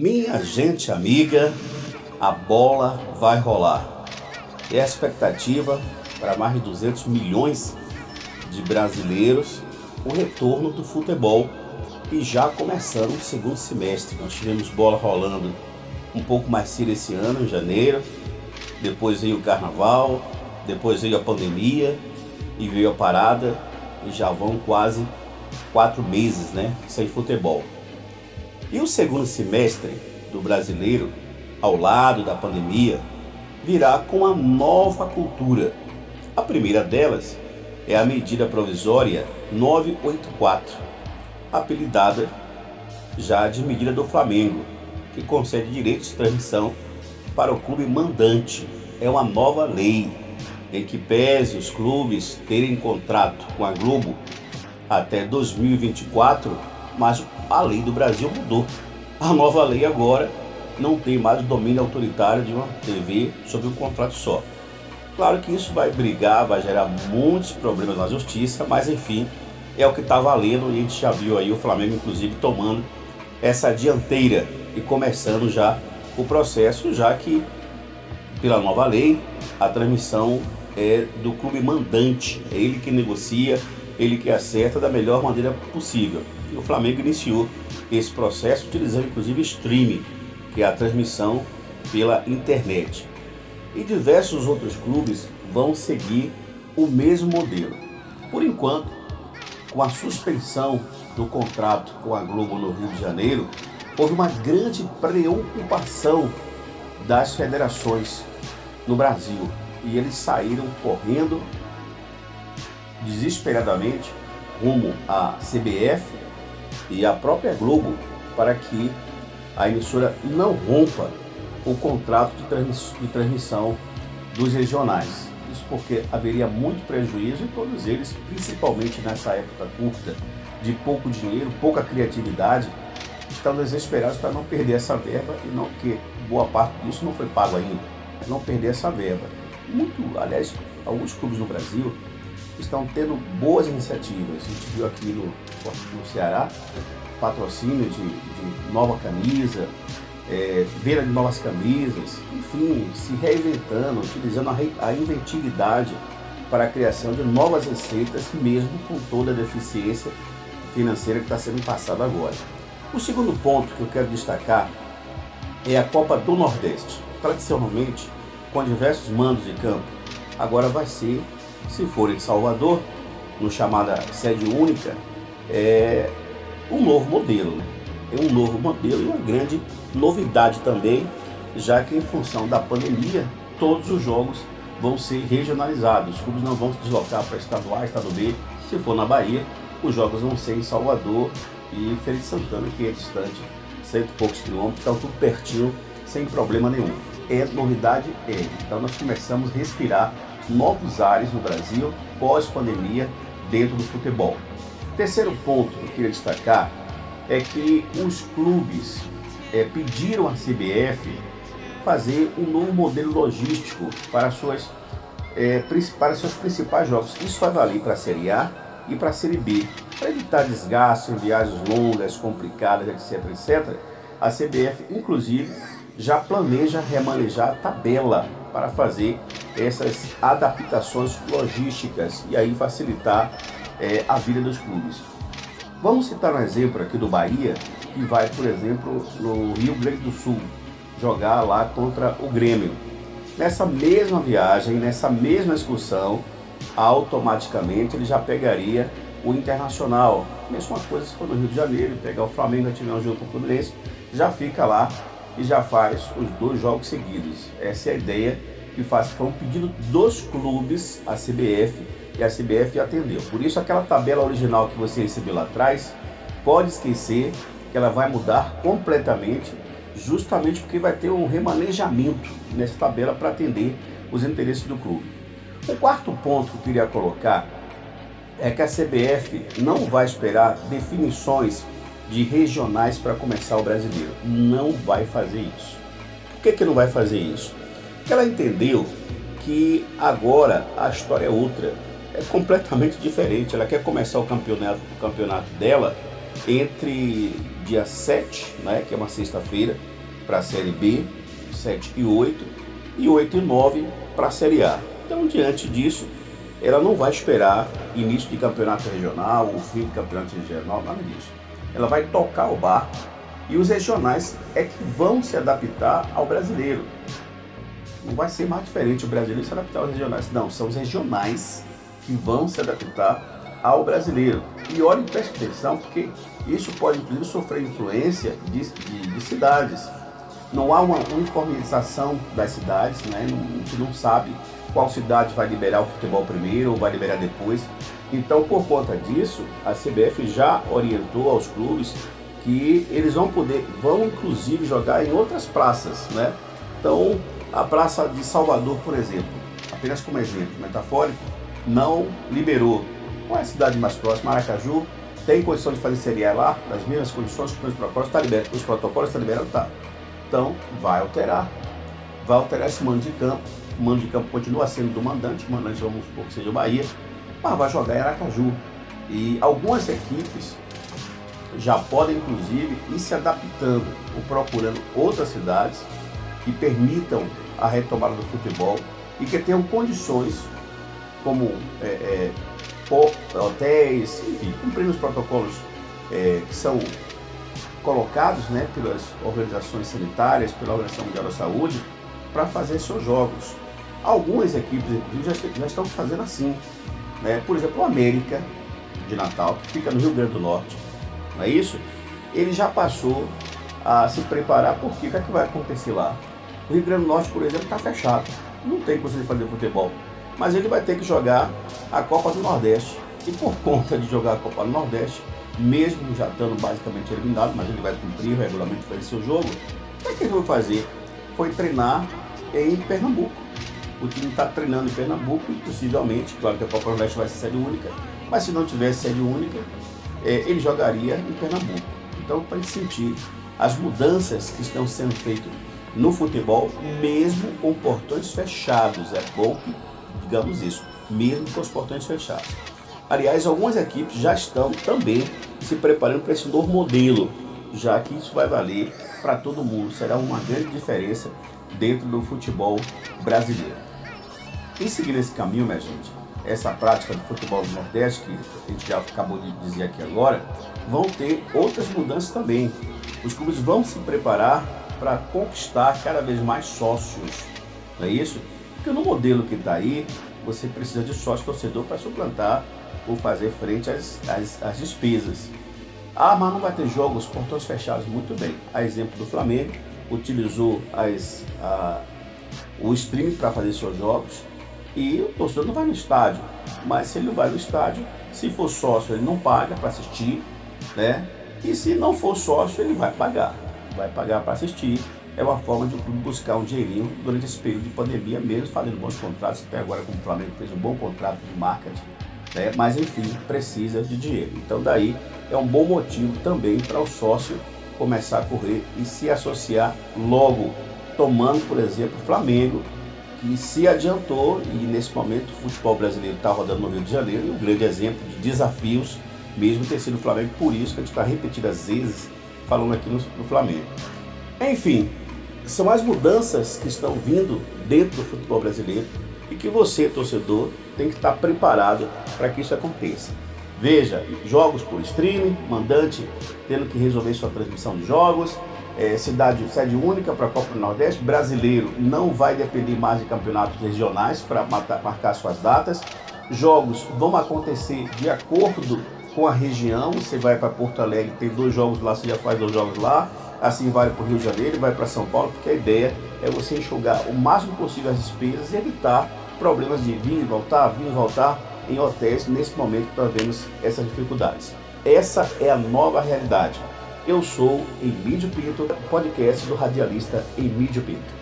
Minha gente amiga, a bola vai rolar. É a expectativa para mais de 200 milhões de brasileiros o retorno do futebol e já começando o segundo semestre. Nós tivemos bola rolando um pouco mais cedo esse ano, em janeiro, depois veio o carnaval, depois veio a pandemia e veio a parada e já vão quase quatro meses né, sem futebol. E o segundo semestre do brasileiro, ao lado da pandemia, virá com uma nova cultura. A primeira delas é a medida provisória 984, apelidada já de medida do Flamengo, que concede direitos de transmissão para o clube mandante. É uma nova lei em que pese os clubes terem contrato com a Globo até 2024, mas a lei do Brasil mudou. A nova lei agora não tem mais o domínio autoritário de uma TV sobre um contrato só. Claro que isso vai brigar, vai gerar muitos problemas na justiça, mas enfim, é o que está valendo e a gente já viu aí o Flamengo, inclusive, tomando essa dianteira e começando já o processo, já que, pela nova lei, a transmissão é do clube mandante, é ele que negocia, ele que acerta da melhor maneira possível. O Flamengo iniciou esse processo utilizando inclusive streaming, que é a transmissão pela internet. E diversos outros clubes vão seguir o mesmo modelo. Por enquanto, com a suspensão do contrato com a Globo no Rio de Janeiro, houve uma grande preocupação das federações no Brasil e eles saíram correndo desesperadamente rumo à CBF e à própria Globo para que a emissora não rompa o contrato de, transmiss de transmissão dos regionais. Isso porque haveria muito prejuízo e todos eles, principalmente nessa época curta, de pouco dinheiro, pouca criatividade, estão desesperados para não perder essa verba e não que boa parte disso não foi pago ainda, não perder essa verba. Muito, aliás, alguns clubes no Brasil estão tendo boas iniciativas. A gente viu aqui no, no Ceará patrocínio de, de nova camisa, é, venda de novas camisas, enfim, se reinventando, utilizando a, re, a inventividade para a criação de novas receitas, mesmo com toda a deficiência financeira que está sendo passada agora. O segundo ponto que eu quero destacar é a Copa do Nordeste. Tradicionalmente, com diversos mandos de campo, agora vai ser se for em Salvador, no chamada sede única, é um novo modelo. Né? É um novo modelo e uma grande novidade também, já que em função da pandemia, todos os jogos vão ser regionalizados. Os clubes não vão se deslocar para estado A, estado B. Se for na Bahia, os jogos vão ser em Salvador e de Santana, que é distante, cento e poucos quilômetros, estão tudo pertinho, sem problema nenhum. É novidade? É. Então nós começamos a respirar novos ares no Brasil pós-pandemia dentro do futebol. Terceiro ponto que eu queria destacar é que os clubes é, pediram à CBF fazer um novo modelo logístico para, suas, é, para seus principais jogos. Isso vai valer para a Série A e para a Série B. Para evitar desgaste em viagens longas, complicadas, etc, etc, a CBF, inclusive, já planeja remanejar a tabela para fazer essas adaptações logísticas e aí facilitar é, a vida dos clubes. Vamos citar um exemplo aqui do Bahia, que vai, por exemplo, no Rio Grande do Sul, jogar lá contra o Grêmio. Nessa mesma viagem, nessa mesma excursão, automaticamente ele já pegaria o Internacional. Mesma coisa se for no Rio de Janeiro, pegar o Flamengo atirar junto com o Fluminense, já fica lá e já faz os dois jogos seguidos. Essa é a ideia que faz, foi um pedido dos clubes à CBF e a CBF atendeu. Por isso aquela tabela original que você recebeu lá atrás, pode esquecer que ela vai mudar completamente, justamente porque vai ter um remanejamento nessa tabela para atender os interesses do clube. O quarto ponto que eu queria colocar é que a CBF não vai esperar definições de regionais para começar o brasileiro. Não vai fazer isso. Por que, que não vai fazer isso? Ela entendeu que agora a história é outra, é completamente diferente. Ela quer começar o campeonato, o campeonato dela entre dia 7, né, que é uma sexta-feira, para a Série B, 7 e 8, e 8 e 9 para a Série A. Então, diante disso, ela não vai esperar início de campeonato regional, ou fim de campeonato regional, nada disso. Ela vai tocar o barco e os regionais é que vão se adaptar ao brasileiro. Não vai ser mais diferente o brasileiro se adaptar aos regionais. Não, são os regionais que vão se adaptar ao brasileiro. E olhem, preste atenção, porque isso pode inclusive sofrer influência de, de, de cidades. Não há uma uniformização das cidades, né? a gente não sabe qual cidade vai liberar o futebol primeiro ou vai liberar depois. Então, por conta disso, a CBF já orientou aos clubes que eles vão poder, vão inclusive jogar em outras praças, né? Então, a praça de Salvador, por exemplo, apenas como exemplo metafórico, não liberou. Qual é a cidade mais próxima? Aracaju tem condição de fazer Série A lá, nas mesmas condições, os protocolos está liberado, os protocolos estão liberados, tá. Então, vai alterar. Vai alterar esse mando de campo o mando de campo continua sendo do mandante, o mandante vamos supor que seja o Bahia, mas vai jogar em Aracaju. E algumas equipes já podem, inclusive, ir se adaptando ou procurando outras cidades que permitam a retomada do futebol e que tenham condições, como é, é, hotéis, enfim, cumprindo os protocolos é, que são colocados né, pelas organizações sanitárias, pela Organização Mundial da Saúde, para fazer seus jogos. Algumas equipes, inclusive, já, já estão fazendo assim. Né? Por exemplo, o América de Natal, que fica no Rio Grande do Norte, não é isso? Ele já passou a se preparar, porque o que, é que vai acontecer lá? O Rio Grande do Norte, por exemplo, está fechado. Não tem condição de fazer futebol. Mas ele vai ter que jogar a Copa do Nordeste. E por conta de jogar a Copa do Nordeste, mesmo já estando basicamente eliminado, mas ele vai cumprir o regulamento para seu jogo, o que, é ele vai fazer? Foi treinar em Pernambuco o time está treinando em Pernambuco possivelmente, claro que a Copa do Leste vai ser sede única, mas se não tivesse sede única, é, ele jogaria em Pernambuco. Então, para sentir as mudanças que estão sendo feitas no futebol, mesmo com portões fechados, é bom que digamos isso, mesmo com os portões fechados. Aliás, algumas equipes já estão também se preparando para esse novo modelo, já que isso vai valer para todo mundo, será uma grande diferença dentro do futebol brasileiro. E seguindo esse caminho, minha gente, essa prática do futebol do Nordeste, que a gente já acabou de dizer aqui agora, vão ter outras mudanças também. Os clubes vão se preparar para conquistar cada vez mais sócios, não é isso? Porque no modelo que está aí, você precisa de sócio torcedor para suplantar ou fazer frente às, às, às, despesas. Ah, mas não vai ter jogos, portões fechados, muito bem. A exemplo do Flamengo, utilizou as, a, o streaming para fazer seus jogos, e o torcedor não vai no estádio. Mas se ele não vai no estádio, se for sócio, ele não paga para assistir, né? E se não for sócio, ele vai pagar. Vai pagar para assistir. É uma forma de o clube buscar um dinheirinho durante esse período de pandemia, mesmo fazendo bons contratos. Até agora, como o Flamengo fez um bom contrato de marketing, né? mas enfim, precisa de dinheiro. Então, daí é um bom motivo também para o sócio começar a correr e se associar logo, tomando, por exemplo, o Flamengo que se adiantou e nesse momento o futebol brasileiro está rodando no Rio de Janeiro e um grande exemplo de desafios, mesmo ter sido o Flamengo, por isso que a gente está repetidas vezes falando aqui no, no Flamengo. Enfim, são as mudanças que estão vindo dentro do futebol brasileiro e que você, torcedor, tem que estar preparado para que isso aconteça. Veja, jogos por streaming, mandante tendo que resolver sua transmissão de jogos, é, cidade sede única para a Copa do Nordeste. Brasileiro não vai depender mais de campeonatos regionais para marcar suas datas. Jogos vão acontecer de acordo com a região. Você vai para Porto Alegre, tem dois jogos lá, você já faz dois jogos lá. Assim vai para o Rio de Janeiro, vai para São Paulo, porque a ideia é você enxugar o máximo possível as despesas e evitar problemas de vir e voltar, vir e voltar em hotéis nesse momento que nós vemos essas dificuldades. Essa é a nova realidade. Eu sou Emílio Pinto, podcast do radialista Emílio Pinto.